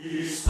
Is